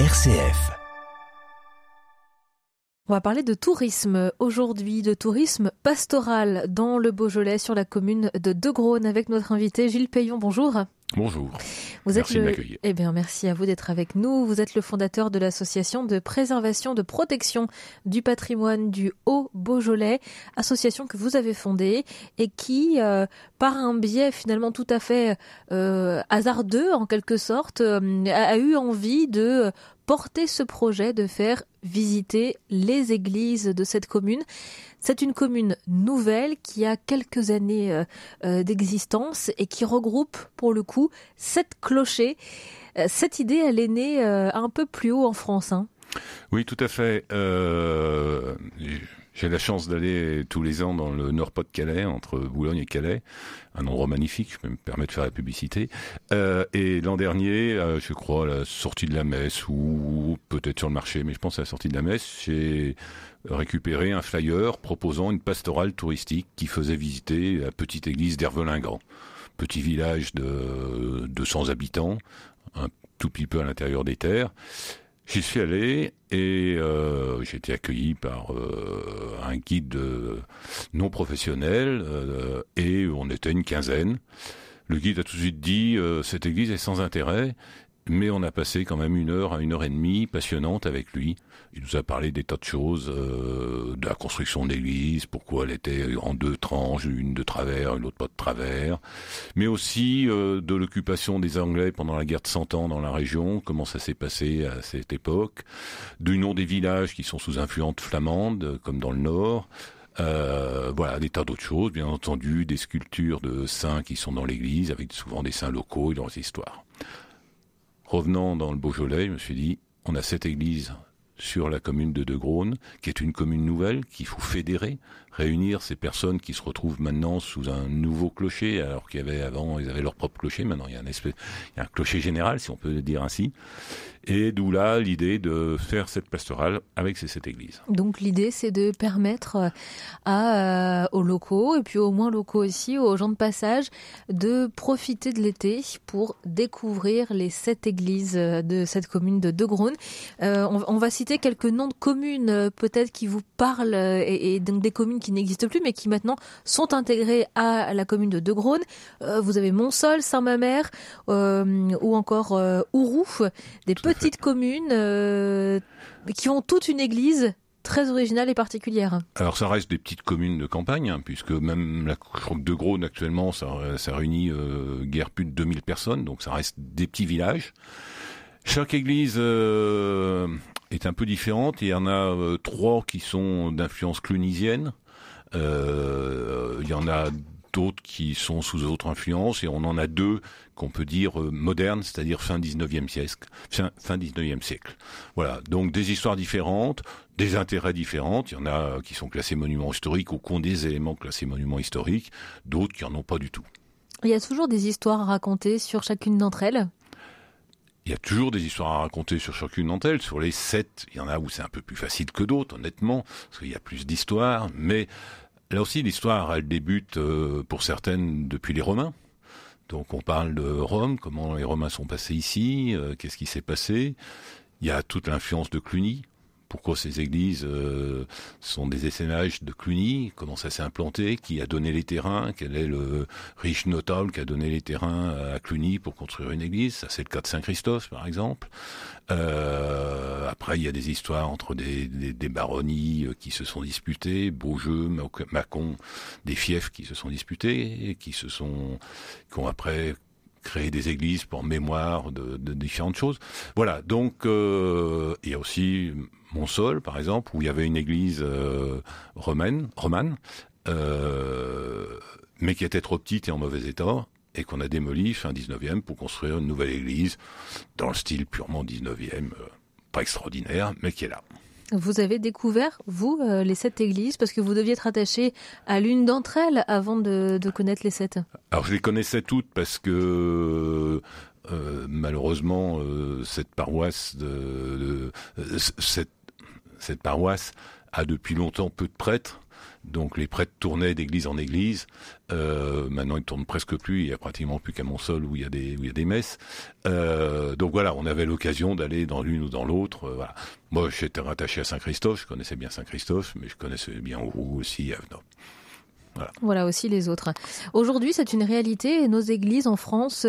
RCF. On va parler de tourisme aujourd'hui, de tourisme pastoral dans le Beaujolais sur la commune de Degraunes avec notre invité Gilles Payon. Bonjour. Bonjour. Vous Merci êtes de le... m'accueillir. Eh bien, merci à vous d'être avec nous. Vous êtes le fondateur de l'association de préservation de protection du patrimoine du Haut-Beaujolais, association que vous avez fondée et qui, euh, par un biais finalement tout à fait euh, hasardeux en quelque sorte, euh, a, a eu envie de porter ce projet de faire visiter les églises de cette commune. C'est une commune nouvelle qui a quelques années euh, euh, d'existence et qui regroupe pour le coup sept clochers. Euh, Cette idée, elle est née un peu plus haut en France. Hein. Oui, tout à fait. J'ai la chance d'aller tous les ans dans le Nord-Pas-de-Calais, entre Boulogne et Calais, un endroit magnifique, je me permets de faire la publicité. Euh, et l'an dernier, euh, je crois, à la sortie de la messe, ou peut-être sur le marché, mais je pense à la sortie de la messe, j'ai récupéré un flyer proposant une pastorale touristique qui faisait visiter la petite église d'Hervelingran, petit village de 200 habitants, un tout petit peu à l'intérieur des terres. J'y suis allé et euh, j'ai été accueilli par euh, un guide euh, non professionnel euh, et on était une quinzaine. Le guide a tout de suite dit cette église est sans intérêt, mais on a passé quand même une heure à une heure et demie passionnante avec lui. Il nous a parlé des tas de choses, euh, de la construction de l'église, pourquoi elle était en deux tranches, une de travers, une autre pas de travers, mais aussi euh, de l'occupation des Anglais pendant la guerre de Cent Ans dans la région, comment ça s'est passé à cette époque, du nom des villages qui sont sous influence flamande, comme dans le Nord. Euh, voilà, des tas d'autres choses, bien entendu, des sculptures de saints qui sont dans l'église, avec souvent des saints locaux et leurs histoires. Revenant dans le Beaujolais, je me suis dit, on a cette église sur la commune de Degraunes, qui est une commune nouvelle, qu'il faut fédérer, réunir ces personnes qui se retrouvent maintenant sous un nouveau clocher, alors qu'il y avait avant, ils avaient leur propre clocher, maintenant il y a un espèce, il y a un clocher général, si on peut dire ainsi. Et d'où là l'idée de faire cette pastorale avec ces sept églises. Donc l'idée, c'est de permettre à, euh, aux locaux, et puis aux moins locaux aussi, aux gens de passage, de profiter de l'été pour découvrir les sept églises euh, de cette commune de Degraunes. Euh, on, va citer quelques noms de communes euh, peut-être qui vous parlent, euh, et, et donc des communes qui n'existent plus, mais qui maintenant sont intégrées à la commune de Degraunes. Euh, vous avez Monsol, Saint-Mamère, euh, ou encore euh, Ouroux, des Tout petites communes qui ont toute une église très originale et particulière. Alors ça reste des petites communes de campagne, hein, puisque même la de Graunes actuellement, ça, ça réunit euh, guère plus de 2000 personnes, donc ça reste des petits villages. Chaque église euh, est un peu différente. Il y en a euh, trois qui sont d'influence clunisienne. Euh, il y en a d'autres qui sont sous autre influence et on en a deux qu'on peut dire euh, modernes, c'est-à-dire fin 19e siècle. Fin, fin 19e siècle. Voilà, donc des histoires différentes, des intérêts différents. Il y en a qui sont classés monuments historiques ou qui ont des éléments classés monuments historiques, d'autres qui en ont pas du tout. Il y a toujours des histoires à raconter sur chacune d'entre elles? Il y a toujours des histoires à raconter sur chacune d'entre elles. Sur les sept, il y en a où c'est un peu plus facile que d'autres, honnêtement, parce qu'il y a plus d'histoires. Mais là aussi, l'histoire, elle débute euh, pour certaines depuis les Romains. Donc on parle de Rome, comment les Romains sont passés ici, euh, qu'est-ce qui s'est passé. Il y a toute l'influence de Cluny. Pourquoi ces églises euh, sont des essaimages de Cluny Comment ça s'est implanté Qui a donné les terrains Quel est le riche notable qui a donné les terrains à Cluny pour construire une église Ça, c'est le cas de Saint-Christophe, par exemple. Euh, après, il y a des histoires entre des, baronnies qui se sont disputées, Beaujeu, Mâcon, des fiefs qui se sont disputés et qui se sont, qui ont après créé des églises pour mémoire de, de différentes choses. Voilà. Donc, euh, il y a aussi Monsol, par exemple, où il y avait une église euh, romaine, romane, euh, mais qui était trop petite et en mauvais état, et qu'on a démoli fin 19e pour construire une nouvelle église dans le style purement 19e, euh, pas extraordinaire, mais qui est là. Vous avez découvert, vous, euh, les sept églises, parce que vous deviez être attaché à l'une d'entre elles avant de, connaître les sept. Alors je les connaissais toutes parce que euh, malheureusement euh, cette paroisse cette paroisse a depuis longtemps peu de prêtres. Donc les prêtres tournaient d'église en église. Euh, maintenant, ils tournent presque plus. Il y a pratiquement plus qu'à Montsol où il y a des où il y a des messes. Euh, donc voilà, on avait l'occasion d'aller dans l'une ou dans l'autre. Euh. Moi, j'étais rattaché à Saint-Christophe. Je connaissais bien Saint-Christophe, mais je connaissais bien aussi, Avenot. Voilà. aussi les autres. Aujourd'hui, c'est une réalité. Nos églises en France,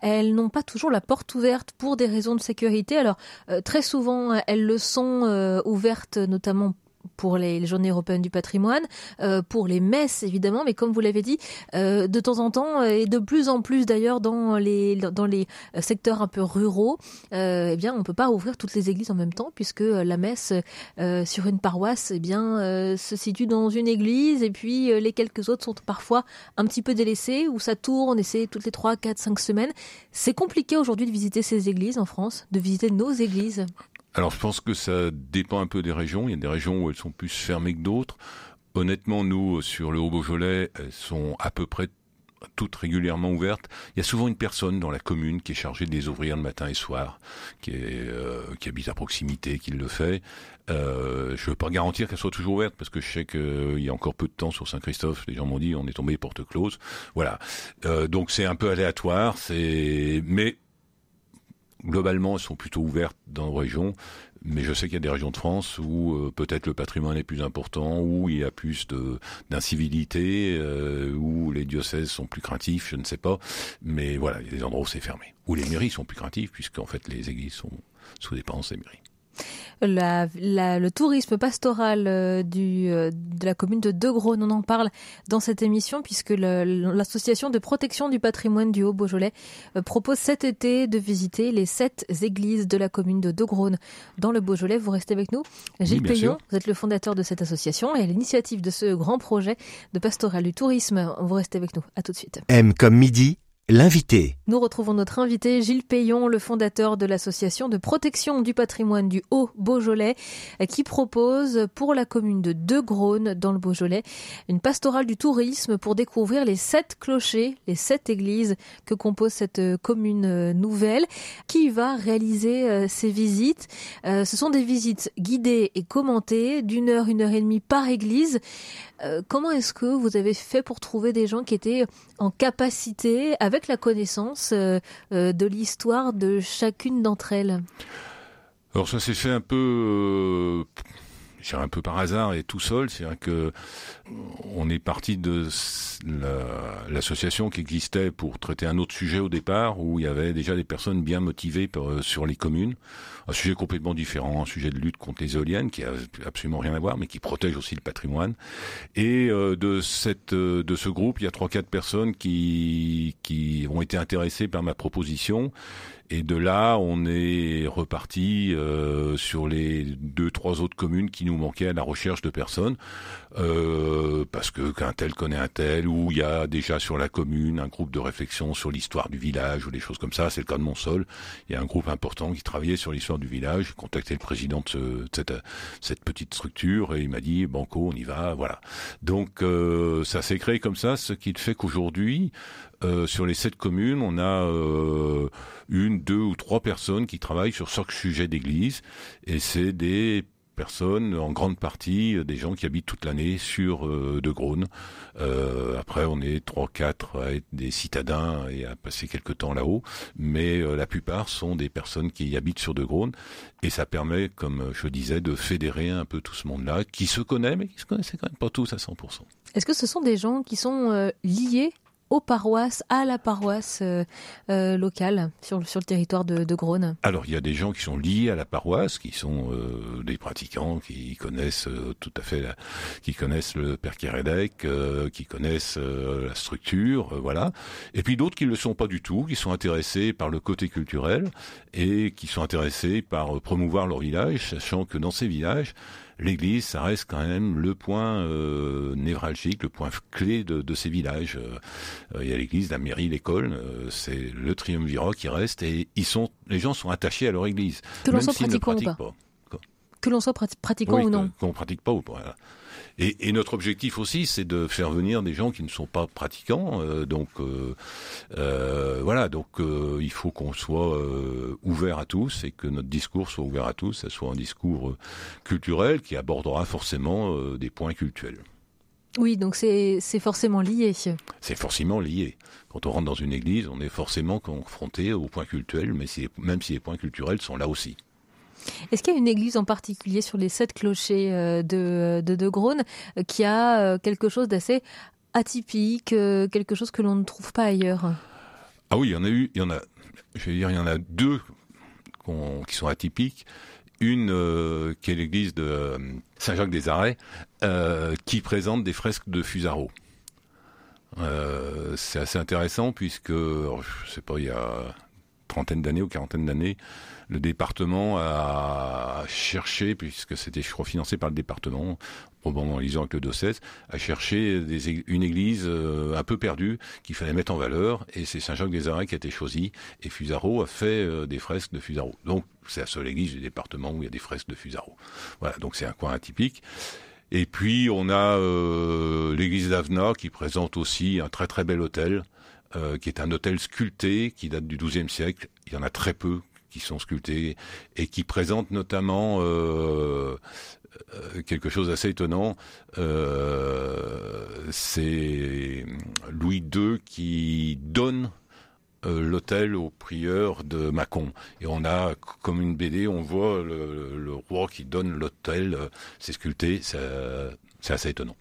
elles n'ont pas toujours la porte ouverte pour des raisons de sécurité. Alors, très souvent, elles le sont ouvertes notamment pour les, journées européennes du patrimoine, euh, pour les messes évidemment, mais comme vous l'avez dit, euh, de temps en temps et de plus en plus d'ailleurs dans les dans les secteurs un peu ruraux, euh, eh bien on peut pas ouvrir toutes les églises en même temps puisque la messe euh, sur une paroisse eh bien euh, se situe dans une église et puis les quelques autres sont parfois un petit peu délaissées où ça tourne et c'est toutes les 3 4 5 semaines. C'est compliqué aujourd'hui de visiter ces églises en France, de visiter nos églises. Alors je pense que ça dépend un peu des régions. Il y a des régions où elles sont plus fermées que d'autres. Honnêtement, nous, sur le Haut-Beaujolais, elles sont à peu près toutes régulièrement ouvertes. Il y a souvent une personne dans la commune qui est chargée de les ouvrir le matin et soir, qui, est, euh, qui habite à proximité, qui le fait. Euh, je ne veux pas garantir qu'elle soit toujours ouverte parce que je sais qu'il y a encore peu de temps sur Saint-Christophe, les gens m'ont dit on est tombé porte close. Voilà. Euh, donc c'est un peu aléatoire, c'est mais globalement, elles sont plutôt ouvertes dans nos régions, mais je sais qu'il y a des régions de France où euh, peut-être le patrimoine est plus important, où il y a plus d'incivilité, euh, où les diocèses sont plus craintifs, je ne sais pas. Mais voilà, il y a des endroits où c'est fermé, où les mairies sont plus craintives, puisqu'en fait les églises sont sous dépenses des mairies la, le tourisme pastoral euh, du, euh, de la commune de Degraunes. On en parle dans cette émission puisque l'association de protection du patrimoine du Haut-Beaujolais euh, propose cet été de visiter les sept églises de la commune de Degraunes dans le Beaujolais. Vous restez avec nous. Gilles Payon, vous êtes le fondateur de cette association et à l'initiative de ce grand projet de pastoral du tourisme. Vous restez avec nous. À tout de suite. M comme midi L'invité. Nous retrouvons notre invité Gilles Payon, le fondateur de l'association de protection du patrimoine du Haut-Beaujolais, qui propose pour la commune de Degraunes dans le Beaujolais une pastorale du tourisme pour découvrir les sept clochers, les sept églises que compose cette commune nouvelle. Qui va réaliser euh, ces visites euh, Ce sont des visites guidées et commentées d'une heure, une heure et demie par église. Euh, comment est-ce que vous avez fait pour trouver des gens qui étaient en capacité, avec la connaissance euh, euh, de l'histoire de chacune d'entre elles? Alors ça s'est fait un peu un peu par hasard et tout seul. C'est vrai que on est parti de l'association qui existait pour traiter un autre sujet au départ, où il y avait déjà des personnes bien motivées euh, sur les communes. Un sujet complètement différent, un sujet de lutte contre les éoliennes qui a absolument rien à voir, mais qui protège aussi le patrimoine. Et euh, de cette euh, de ce groupe, il y a trois quatre personnes qui qui ont été intéressées par ma proposition et de là, on est reparti euh, sur les deux, trois autres communes qui nous manquaient à la recherche de personnes, euh, parce que qu'un tel connaît un tel, ou il y a déjà sur la commune un groupe de réflexion sur l'histoire du village ou des choses comme ça. C'est le cas de Montsol. Il y a un groupe important qui travaillait sur l'histoire du village. J'ai contacté le président de, cette, cette, petite structure et il m'a dit banco, on y va, voilà. Donc euh, ça s'est créé comme ça, ce qui fait qu'aujourd'hui, euh, sur les sept communes, on a euh, une, deux ou trois personnes qui travaillent sur chaque sujet d'église, et c'est des personnes, en grande partie, euh, des gens qui habitent toute l'année sur De Graunes. après, on est trois, quatre à être des citadins et à passer quelques temps là-haut, mais la plupart sont des personnes qui habitent sur De Graunes, et ça permet, comme je disais, de fédérer un peu tout ce monde-là, qui se connaît, mais qui se connaissaient quand même pas tous à 100%. Est-ce que ce sont des gens qui sont liés aux paroisses, à la paroisse euh, euh, locale sur, sur le territoire de, de Alors il y a des gens qui sont liés à la paroisse, qui sont euh, des pratiquants, qui connaissent tout à fait, qui connaissent le Père Kérédec, qui connaissent la structure, voilà. Et puis d'autres qui ne le sont pas du tout, qui sont intéressés par le côté culturel et qui sont intéressés par promouvoir leur village, sachant que dans ces villages, l'église, ça reste quand même le point euh, névralgique, le point clé de, de ces villages. Euh, il y a l'église, la mairie, l'école, euh, c'est le triumvirat qui reste et ils sont, les gens sont attachés à leur église. Que l'on soit pratiquant ou pas. Que l'on soit pratiquant ou non. Qu'on pratique pas ou pas. Et, et, notre objectif aussi, c'est de faire venir des gens qui ne sont pas pratiquants. Euh, donc euh, euh, voilà, donc euh, il faut qu'on soit ouvert à tous et que notre discours soit ouvert à tous. Ça soit un discours culturel qui abordera forcément des points culturels. Oui, donc c'est forcément lié. C'est forcément lié. Quand on rentre dans une église, on est forcément confronté aux points culturels, mais même si les points culturels sont là aussi. Est-ce qu'il y a une église en particulier sur les sept clochers euh, de de, de euh, qui a euh, quelque chose d'assez atypique, quelque chose que l'on ne trouve pas ailleurs? Ah oui, il y en a eu, il y en a, je vais dire, il y en a deux qui sont atypiques. Une qui est l'église de Saint-Jacques-des-Arrêts, qui présente des fresques de Fusaro. c'est assez intéressant puisque, je sais pas, il y a trentaine d'années ou quarantaine d'années, le département a cherché, puisque c'était, je financé par le département, probablement en lisant avec le diocèse, a cherché une église euh, un peu perdue qu'il fallait mettre en valeur, et c'est Saint-Jacques-des-Arrêts qui a été choisi, et Fusaro a fait euh, des fresques de Fusaro. Donc, c'est la seule église du département où il y a des fresques de Fusaro. Voilà, donc c'est un coin atypique. Et puis, on a euh, l'église d'Avena qui présente aussi un très très bel hôtel, qui est un hôtel sculpté qui date du XIIe siècle. Il y en a très peu qui sont sculptés et qui présentent notamment euh, euh, quelque chose d'assez étonnant. Euh, c'est Louis II qui donne l'hôtel au prieur de Mâcon. Et on a, comme une BD, on voit le, roi qui donne l'hôtel, c'est sculpté, c'est assez étonnant.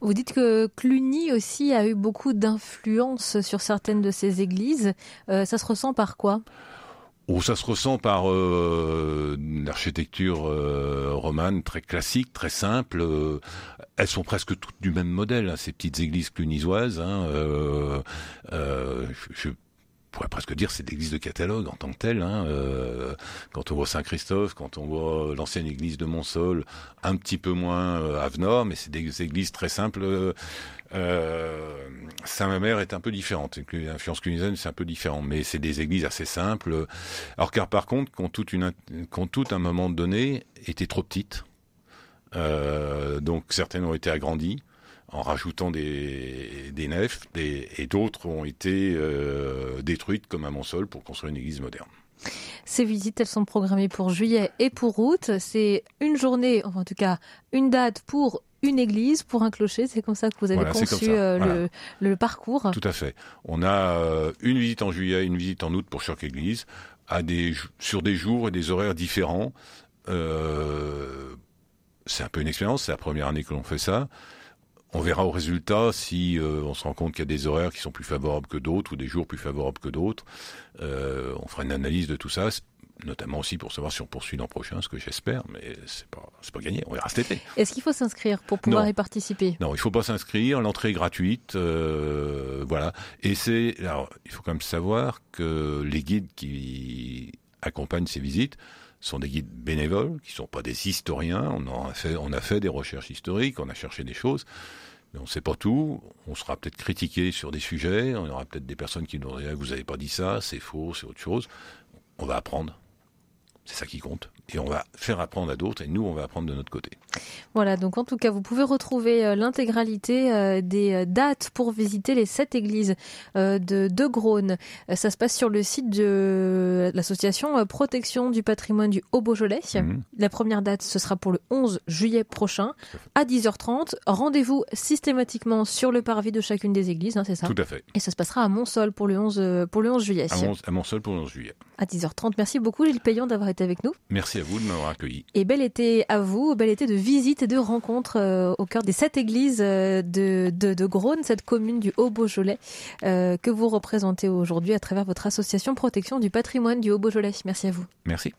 Vous dites que Cluny aussi a eu beaucoup d'influence sur certaines de ces églises. ça se ressent par quoi? Où ça se ressent par euh, l'architecture euh, romane très classique, très simple. Euh, elles sont presque toutes du même modèle, hein, ces petites églises clunisoises. Hein, euh, je, pourrait presque dire c'est l'église de catalogue en tant que telle. Hein, euh, quand on voit Saint-Christophe, quand on voit l'ancienne église de Montsol, un petit peu moins euh, Avenor, mais c'est des églises très simples. Euh, Saint-Mamère est un peu différente. L'influence clunisienne, c'est un peu différent, mais c'est des églises assez simples. Alors car par contre, quand toute une, toute un moment donné était trop petite, euh, donc certaines ont été agrandies en rajoutant des, des nefs, et d'autres ont été euh, détruites comme à Montsol pour construire une église moderne. Ces visites, elles sont programmées pour juillet et pour août. C'est une journée, enfin en tout cas une date pour une église, pour un clocher. C'est comme ça que vous avez conçu euh, le, parcours. Tout à fait. On a euh, une visite en juillet, une visite en août pour chaque église, à des, sur des jours et des horaires différents. c'est un peu une expérience, c'est la première année que l'on fait ça. On verra au résultat si euh, on se rend compte qu'il y a des horaires qui sont plus favorables que d'autres ou des jours plus favorables que d'autres. Euh, on fera une analyse de tout ça, notamment aussi pour savoir si on poursuit l'an prochain, ce que j'espère, mais c'est pas c'est pas gagné. On verra cet été. Est-ce qu'il faut s'inscrire pour pouvoir y participer? Non, il faut pas s'inscrire. L'entrée est gratuite, euh, voilà. Et c'est alors il faut quand même savoir que les guides qui accompagnent ces visites sont des guides bénévoles, qui sont pas des historiens. On a fait, on a fait des recherches historiques, on a cherché des choses, on sait pas tout. On sera peut-être critiqué sur des sujets. On aura peut-être des personnes qui nous diront vous avez pas dit ça, c'est faux, c'est autre chose. On va apprendre. C'est ça qui compte. Et on va faire apprendre à d'autres et nous, on va apprendre de notre côté. Voilà, donc en tout cas, vous pouvez retrouver euh, l'intégralité euh, des euh, dates pour visiter les sept églises de De Grône. Ça se passe sur le site de l'association Protection du patrimoine du Haut-Beaujolais. Mhm. La première date, ce sera pour le 11 juillet prochain à 10h30. Rendez-vous systématiquement sur le parvis de chacune des églises, hein, c'est ça Tout à fait. Et ça se passera à Montsol pour le 11, pour le 11 juillet. À, Montsol pour le 11 juillet. À 10h30. Merci beaucoup Gilles Payon d'avoir été avec nous. Merci à vous de m'avoir accueilli. Et bel été à vous, bel été de visite et de rencontres euh, au cœur des sept églises euh, de, de, de Grône, cette commune du Haut-Beaujolais euh, que vous représentez aujourd'hui à travers votre association Protection du patrimoine du Haut-Beaujolais. Merci à vous. Merci.